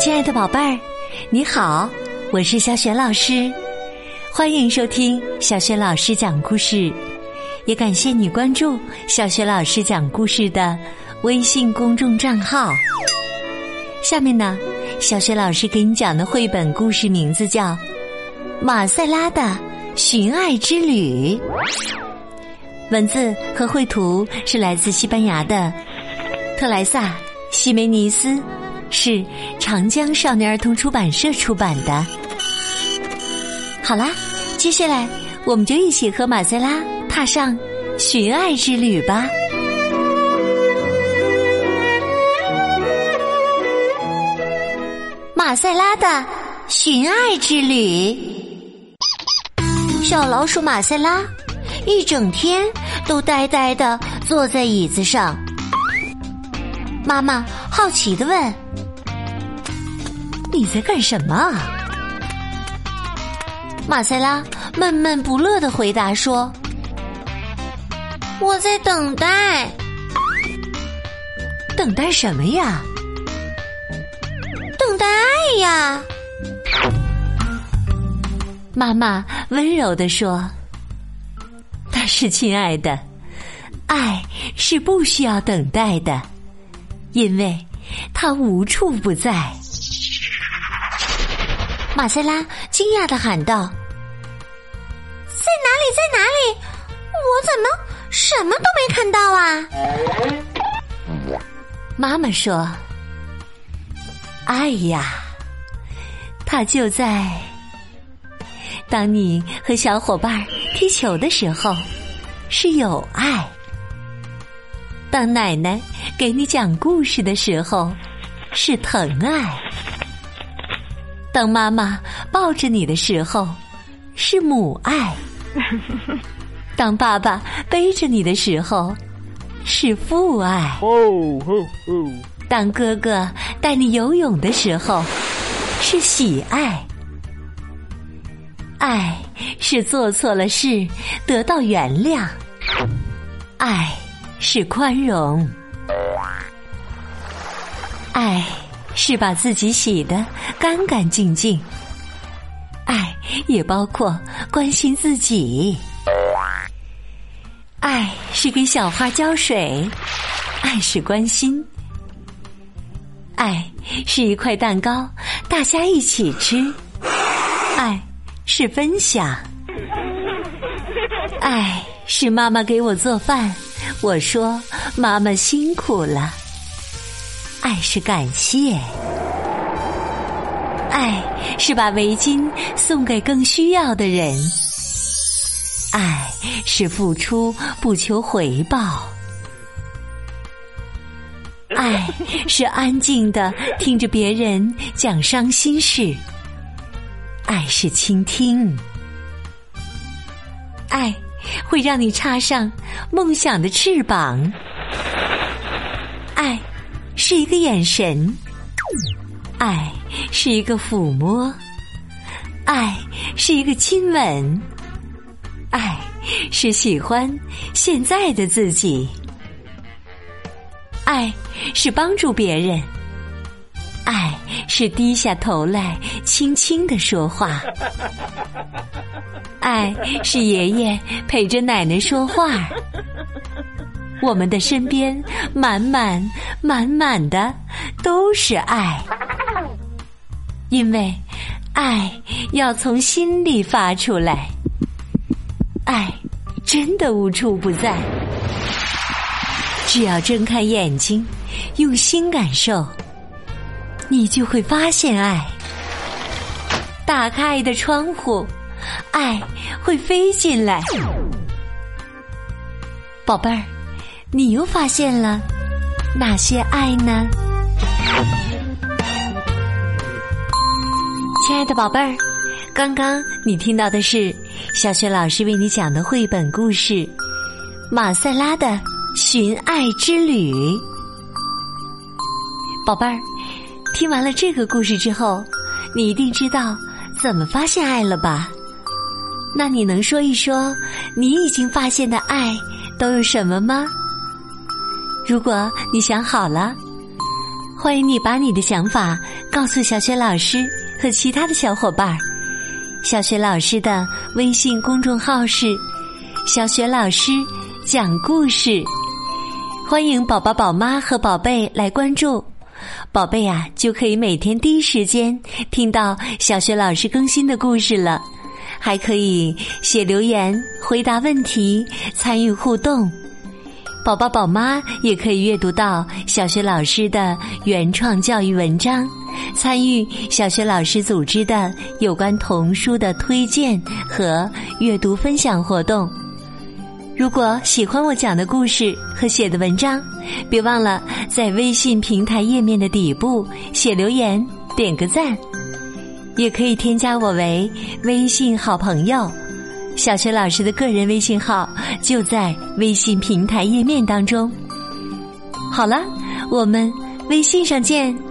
亲爱的宝贝儿，你好，我是小雪老师，欢迎收听小雪老师讲故事，也感谢你关注小雪老师讲故事的微信公众账号。下面呢，小雪老师给你讲的绘本故事名字叫《马塞拉的寻爱之旅》，文字和绘图是来自西班牙的特莱萨·西梅尼斯。是长江少年儿童出版社出版的。好啦，接下来我们就一起和马塞拉踏上寻爱之旅吧。马塞拉的寻爱之旅，小老鼠马塞拉一整天都呆呆的坐在椅子上。妈妈好奇的问。你在干什么？马塞拉闷闷不乐的回答说：“我在等待。等待什么呀？等待爱呀！”妈妈温柔的说：“但是，亲爱的，爱是不需要等待的，因为它无处不在。”马塞拉惊讶的喊道：“在哪里？在哪里？我怎么什么都没看到啊？”妈妈说：“哎呀，它就在当你和小伙伴踢球的时候是有爱；当奶奶给你讲故事的时候是疼爱。”当妈妈抱着你的时候，是母爱；当爸爸背着你的时候，是父爱；当哥哥带你游泳的时候，是喜爱。爱是做错了事得到原谅，爱是宽容，爱。是把自己洗得干干净净，爱也包括关心自己。爱是给小花浇水，爱是关心。爱是一块蛋糕，大家一起吃。爱是分享。爱是妈妈给我做饭，我说妈妈辛苦了。爱是感谢，爱是把围巾送给更需要的人，爱是付出不求回报，爱是安静的听着别人讲伤心事，爱是倾听，爱会让你插上梦想的翅膀，爱。是一个眼神，爱是一个抚摸，爱是一个亲吻，爱是喜欢现在的自己，爱是帮助别人，爱是低下头来轻轻的说话，爱是爷爷陪着奶奶说话。我们的身边满满满满的都是爱，因为爱要从心里发出来，爱真的无处不在。只要睁开眼睛，用心感受，你就会发现爱。打开爱的窗户，爱会飞进来，宝贝儿。你又发现了哪些爱呢？亲爱的宝贝儿，刚刚你听到的是小雪老师为你讲的绘本故事《马塞拉的寻爱之旅》。宝贝儿，听完了这个故事之后，你一定知道怎么发现爱了吧？那你能说一说你已经发现的爱都有什么吗？如果你想好了，欢迎你把你的想法告诉小雪老师和其他的小伙伴。小雪老师的微信公众号是“小雪老师讲故事”，欢迎宝宝、宝妈和宝贝来关注。宝贝呀，就可以每天第一时间听到小雪老师更新的故事了，还可以写留言、回答问题、参与互动。宝宝、宝妈也可以阅读到小学老师的原创教育文章，参与小学老师组织的有关童书的推荐和阅读分享活动。如果喜欢我讲的故事和写的文章，别忘了在微信平台页面的底部写留言、点个赞，也可以添加我为微信好朋友。小学老师的个人微信号就在微信平台页面当中。好了，我们微信上见。